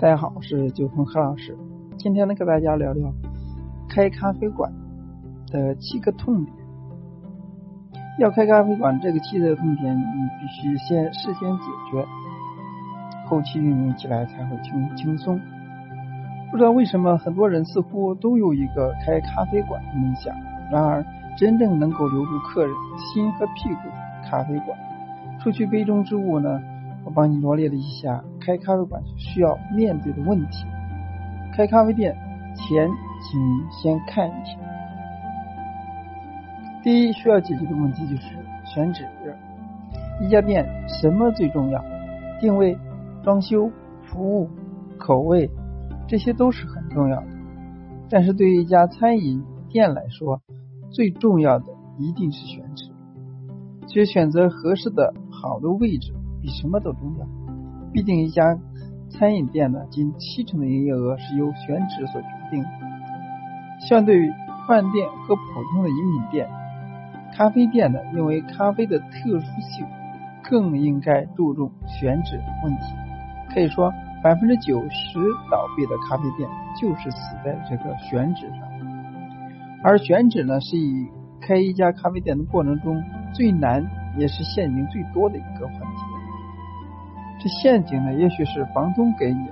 大家好，我是九峰何老师。今天呢，跟大家聊聊开咖啡馆的七个痛点。要开咖啡馆，这个七个痛点你必须先事先解决，后期运营起来才会轻轻松。不知道为什么，很多人似乎都有一个开咖啡馆的梦想，然而真正能够留住客人心和屁股，咖啡馆除去杯中之物呢？我帮你罗列了一下开咖啡馆需要面对的问题。开咖啡店前，请先看一下。第一需要解决的问题就是选址。一家店什么最重要？定位、装修、服务、口味，这些都是很重要的。但是对于一家餐饮店来说，最重要的一定是选址，去选择合适的好的位置。比什么都重要。毕竟一家餐饮店呢，近七成的营业额是由选址所决定。相对于饭店和普通的饮品店，咖啡店呢，因为咖啡的特殊性，更应该注重选址问题。可以说，百分之九十倒闭的咖啡店就是死在这个选址上。而选址呢，是以开一家咖啡店的过程中最难，也是陷阱最多的一个环节。这陷阱呢，也许是房东给你，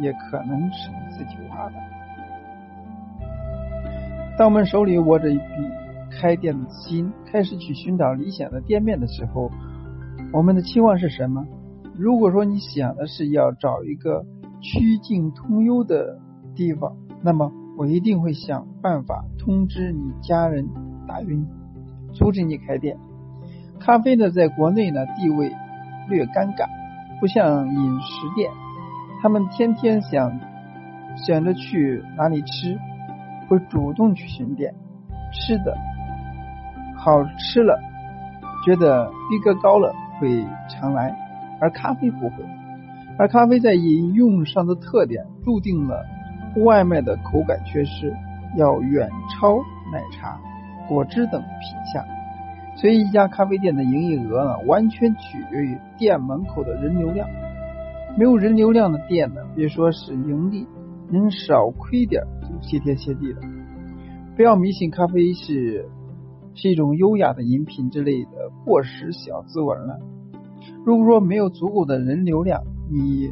也可能是你自己挖的。当我们手里握着一笔开店的资金，开始去寻找理想的店面的时候，我们的期望是什么？如果说你想的是要找一个曲径通幽的地方，那么我一定会想办法通知你家人打晕，阻止你开店。咖啡呢，在国内呢地位略尴尬。不像饮食店，他们天天想想着去哪里吃，会主动去寻店，吃的好吃了，觉得逼格高了会常来，而咖啡不会，而咖啡在饮用上的特点注定了外卖的口感缺失，要远超奶茶、果汁等品相。所以，一家咖啡店的营业额呢，完全取决于店门口的人流量。没有人流量的店呢，别说是盈利，能少亏点就谢天谢地了。不要迷信咖啡是是一种优雅的饮品之类的过时小滋味了。如果说没有足够的人流量，你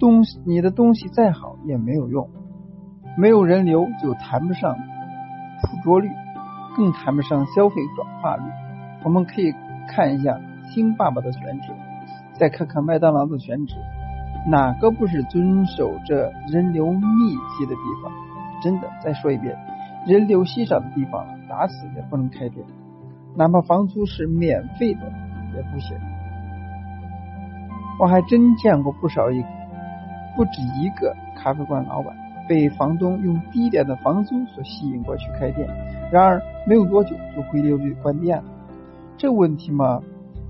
东西你的东西再好也没有用。没有人流就谈不上捕捉率。更谈不上消费转化率。我们可以看一下星爸爸的选址，再看看麦当劳的选址，哪个不是遵守着人流密集的地方？真的，再说一遍，人流稀少的地方，打死也不能开店，哪怕房租是免费的也不行。我还真见过不少一不止一个咖啡馆老板被房东用低廉的房租所吸引过去开店。然而没有多久就回流率关店了，这个问题嘛，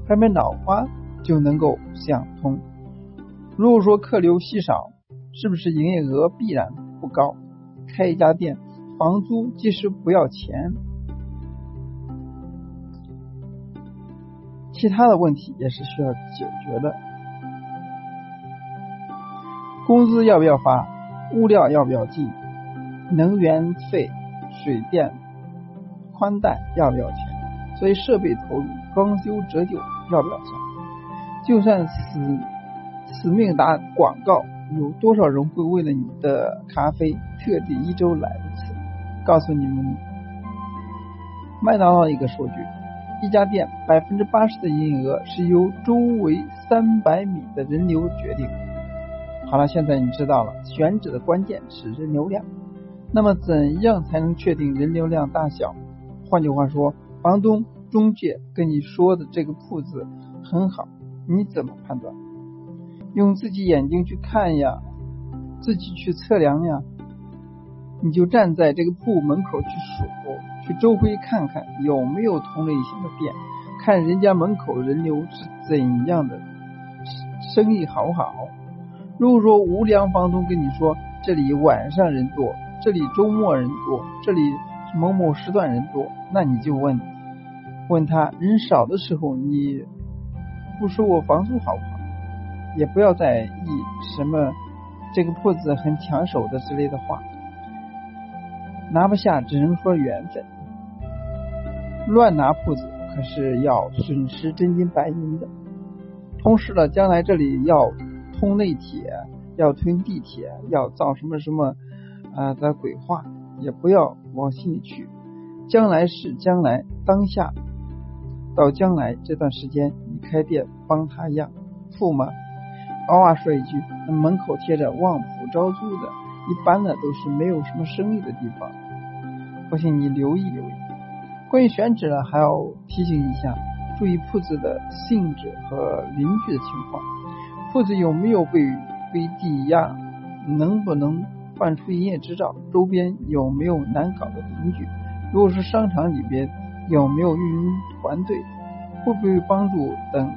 拍拍脑瓜就能够想通。如果说客流稀少，是不是营业额必然不高？开一家店，房租即使不要钱，其他的问题也是需要解决的。工资要不要发？物料要不要进？能源费、水电？宽带要不要钱？所以设备投入、装修折旧要不要钱？就算死死命打广告，有多少人会为了你的咖啡特地一周来一次？告诉你们，麦当劳一个数据：一家店百分之八十的营业额是由周围三百米的人流决定。好了，现在你知道了，选址的关键是人流量。那么，怎样才能确定人流量大小？换句话说，房东、中介跟你说的这个铺子很好，你怎么判断？用自己眼睛去看呀，自己去测量呀。你就站在这个铺门口去数，去周围看看有没有同类型的店，看人家门口人流是怎样的，生意好不好？如果说无良房东跟你说这里晚上人多，这里周末人多，这里。某某时段人多，那你就问问他人少的时候，你不收我房租好不好？也不要在意什么这个铺子很抢手的之类的话，拿不下只能说缘分。乱拿铺子可是要损失真金白银的。同时呢，将来这里要通内铁，要通地铁，要造什么什么啊的鬼话，也不要往心里去。将来是将来，当下到将来这段时间，你开店帮他压铺吗？偶尔说一句，那门口贴着旺铺招租的，一般的都是没有什么生意的地方。不信你留意留意。关于选址呢，还要提醒一下，注意铺子的性质和邻居的情况。铺子有没有被被抵押？能不能办出营业执照？周边有没有难搞的邻居？如果是商场里边有没有运营团队，会不会帮助等，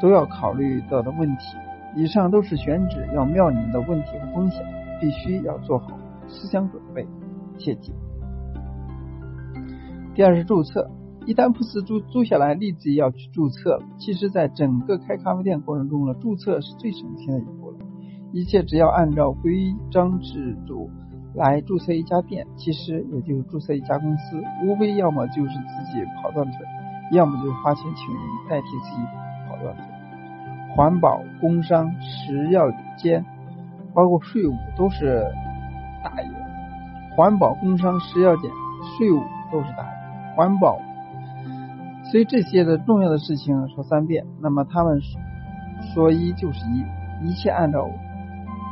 都要考虑到的问题。以上都是选址要面临的问题和风险，必须要做好思想准备，切记。第二是注册，一旦铺子租租下来，立即要去注册。其实，在整个开咖啡店过程中呢，注册是最省心的一步。一切只要按照规章制度。来注册一家店，其实也就是注册一家公司，无非要么就是自己跑断腿，要么就花钱请人代替自己跑断腿。环保、工商、食药监，包括税务都是大爷。环保、工商、食药监、税务都是大爷。环保，所以这些的重要的事情说三遍，那么他们说一就是一，一切按照。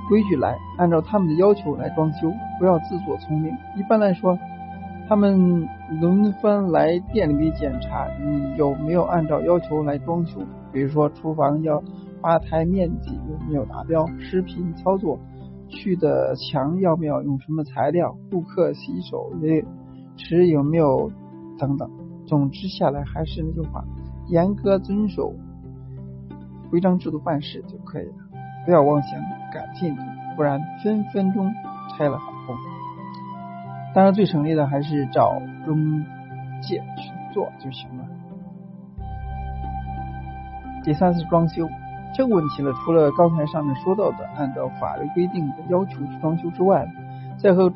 规矩来，按照他们的要求来装修，不要自作聪明。一般来说，他们轮番来店里检查你有没有按照要求来装修。比如说，厨房要吧台面积有没有达标，食品操作去的墙要不要用什么材料，顾客洗手的池有没有等等。总之下来还是那句话，严格遵守规章制度办事就可以了。不要妄想赶进度，不然分分钟拆了。当然，最省力的还是找中介去做就行了。第三是装修这个问题呢，除了刚才上面说到的按照法律规定的要求去装修之外，在和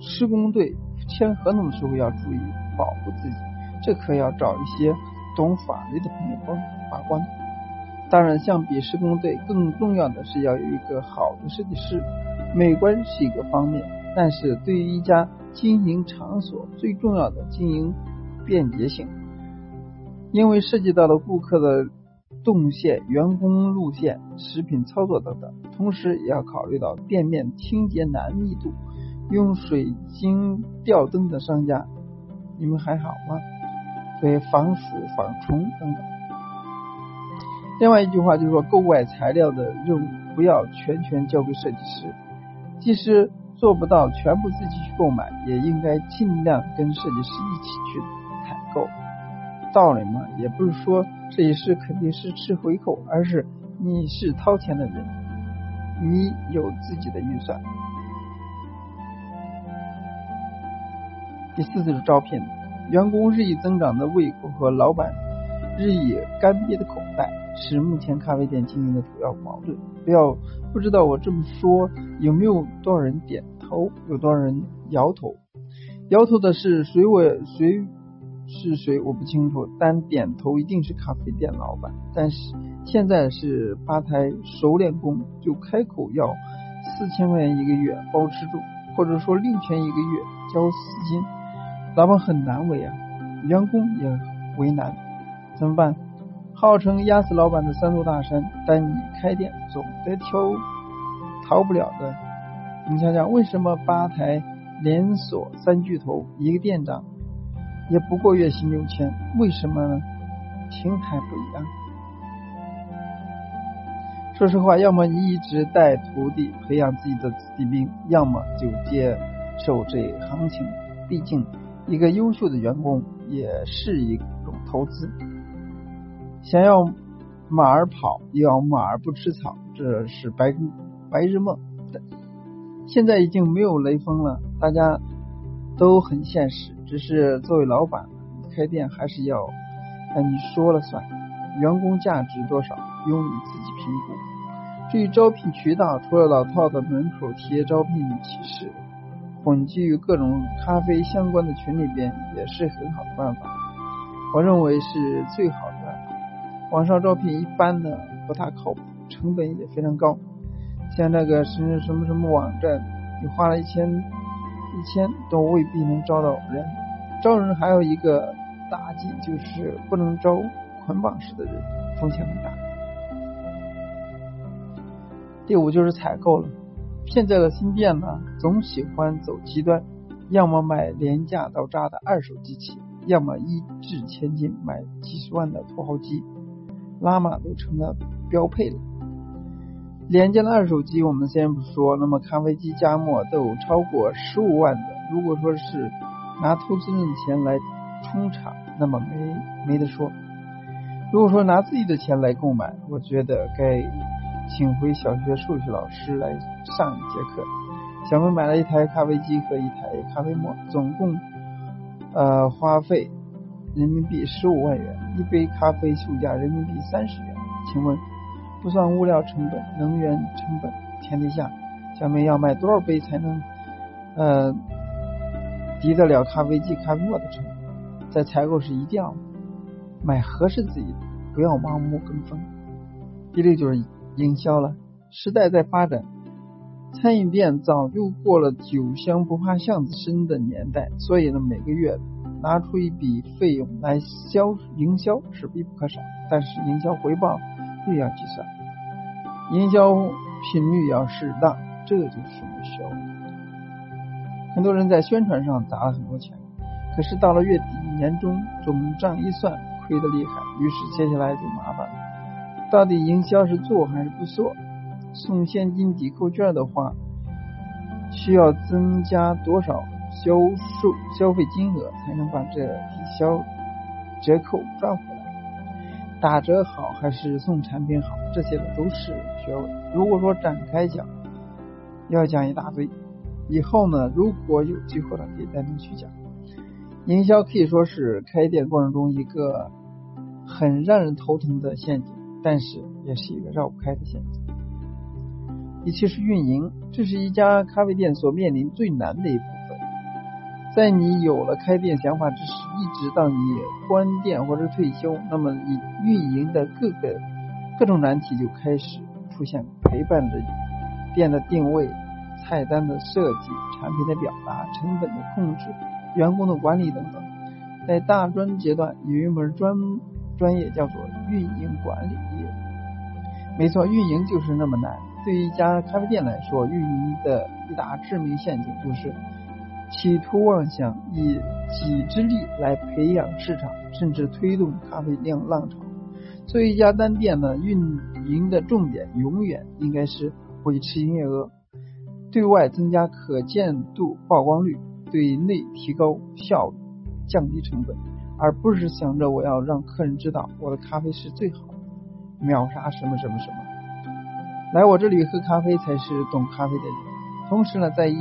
施工队签合同的时候要注意保护自己，这可要找一些懂法律的朋友帮把关。当然，相比施工队，更重要的是要有一个好的设计师。美观是一个方面，但是对于一家经营场所，最重要的经营便捷性，因为涉及到了顾客的动线、员工路线、食品操作等等，同时也要考虑到店面清洁难密度。用水晶吊灯的商家，你们还好吗？所以防鼠、防虫等等。另外一句话就是说，购买材料的任务不要全权交给设计师，即使做不到全部自己去购买，也应该尽量跟设计师一起去采购。道理嘛，也不是说设计师肯定是吃回扣，而是你是掏钱的人，你有自己的预算。第四就是招聘，员工日益增长的胃口和老板日益干瘪的口袋。是目前咖啡店经营的主要矛盾。不要不知道我这么说有没有多少人点头，有多少人摇头？摇头的是谁？我谁是谁？我不清楚。但点头一定是咖啡店老板。但是现在是吧台熟练工，就开口要四千块钱一个月包吃住，或者说六千一个月交四金，老板很难为啊，员工也为难，怎么办？号称压死老板的三座大山，但你开店总得挑逃不了的。你想想，为什么吧台连锁三巨头一个店长也不过月薪六千？为什么呢？平台不一样。说实话，要么你一直带徒弟培养自己的子弟兵，要么就接受这行情。毕竟，一个优秀的员工也是一种投资。想要马儿跑，要马儿不吃草，这是白日白日梦。现在已经没有雷锋了，大家都很现实。只是作为老板，开店还是要按你说了算。员工价值多少，由你自己评估。至于招聘渠道，除了老套的门口贴招聘启事，混迹于各种咖啡相关的群里边，也是很好的办法。我认为是最好的。网上招聘一般呢不太靠谱，成本也非常高。像这个是什么什么网站，你花了一千一千都未必能招到人。招人还有一个大忌，就是不能招捆绑式的人，风险很大。第五就是采购了，现在的新店呢，总喜欢走极端，要么买廉价到渣的二手机器，要么一掷千金买几十万的土豪机，拉玛都成了标配了。廉价的二手机我们先不说，那么咖啡机、加墨都有超过十五万的，如果说是拿投资人的钱来充场，那么没没得说。如果说拿自己的钱来购买，我觉得该。请回小学数学老师来上一节课。小妹买了一台咖啡机和一台咖啡沫，总共呃花费人民币十五万元，一杯咖啡售价人民币三十元。请问，不算物料成本、能源成本前提下，小妹要卖多少杯才能呃抵得了咖啡机、咖啡沫的成本？在采购时一定要买合适自己的，不要盲目跟风。第六就是。营销了，时代在发展，餐饮店早就过了酒香不怕巷子深的年代，所以呢，每个月拿出一笔费用来销营销是必不可少。但是营销回报又要计算，营销频率要适当，这就是学问。很多人在宣传上砸了很多钱，可是到了月底年终总账一算，亏得厉害，于是接下来就麻烦了。到底营销是做还是不做？送现金抵扣券的话，需要增加多少销售消费金额才能把这抵消折扣赚回来？打折好还是送产品好？这些都是学问。如果说展开讲，要讲一大堆。以后呢，如果有机会了，可以单独去讲。营销可以说是开店过程中一个很让人头疼的陷阱。但是也是一个绕不开的陷阱。第七是运营，这是一家咖啡店所面临最难的一部分。在你有了开店想法之时，一直到你关店或者退休，那么你运营的各个各种难题就开始出现，陪伴着店的定位、菜单的设计、产品的表达、成本的控制、员工的管理等等。在大专阶段有一门专专业叫做运营管理。没错，运营就是那么难。对于一家咖啡店来说，运营的一大致命陷阱就是企图妄想以己之力来培养市场，甚至推动咖啡量浪潮。作为一家单店呢，运营的重点永远应该是维持营业额，对外增加可见度、曝光率，对内提高效率、降低成本，而不是想着我要让客人知道我的咖啡是最好的。秒杀什么什么什么，来我这里喝咖啡才是懂咖啡的人。同时呢，在一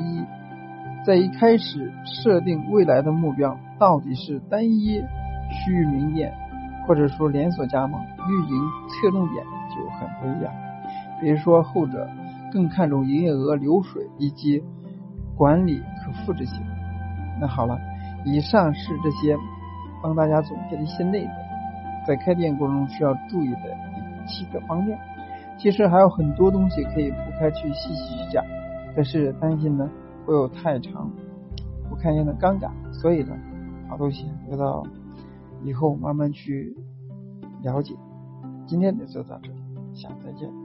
在一开始设定未来的目标，到底是单一区域名店，或者说连锁加盟，运营侧重点就很不一样。比如说后者更看重营业额、流水以及管理可复制性。那好了，以上是这些帮大家总结的一些内容，在开店过程中需要注意的。七个方面，其实还有很多东西可以铺开去细细去讲，可是担心呢会有太长不看见的尴尬，所以呢好东西留到以后慢慢去了解。今天就到这里，下次再见。